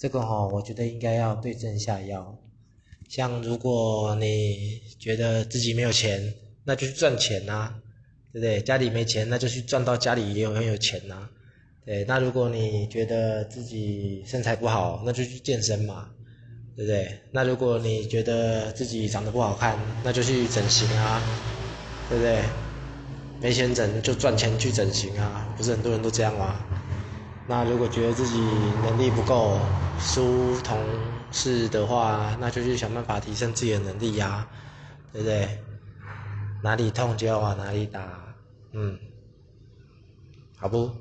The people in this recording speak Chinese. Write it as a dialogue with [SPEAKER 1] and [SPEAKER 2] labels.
[SPEAKER 1] 这个哈，我觉得应该要对症下药。像如果你觉得自己没有钱，那就去赚钱呐，对不对？家里没钱，那就去赚到家里也有很有钱呐。对，那如果你觉得自己身材不好，那就去健身嘛，对不对？那如果你觉得自己长得不好看，那就去整形啊，对不对？没钱整就赚钱去整形啊，不是很多人都这样吗？那如果觉得自己能力不够输同事的话，那就去想办法提升自己的能力呀，对不对？哪里痛就要往哪里打，嗯，好不？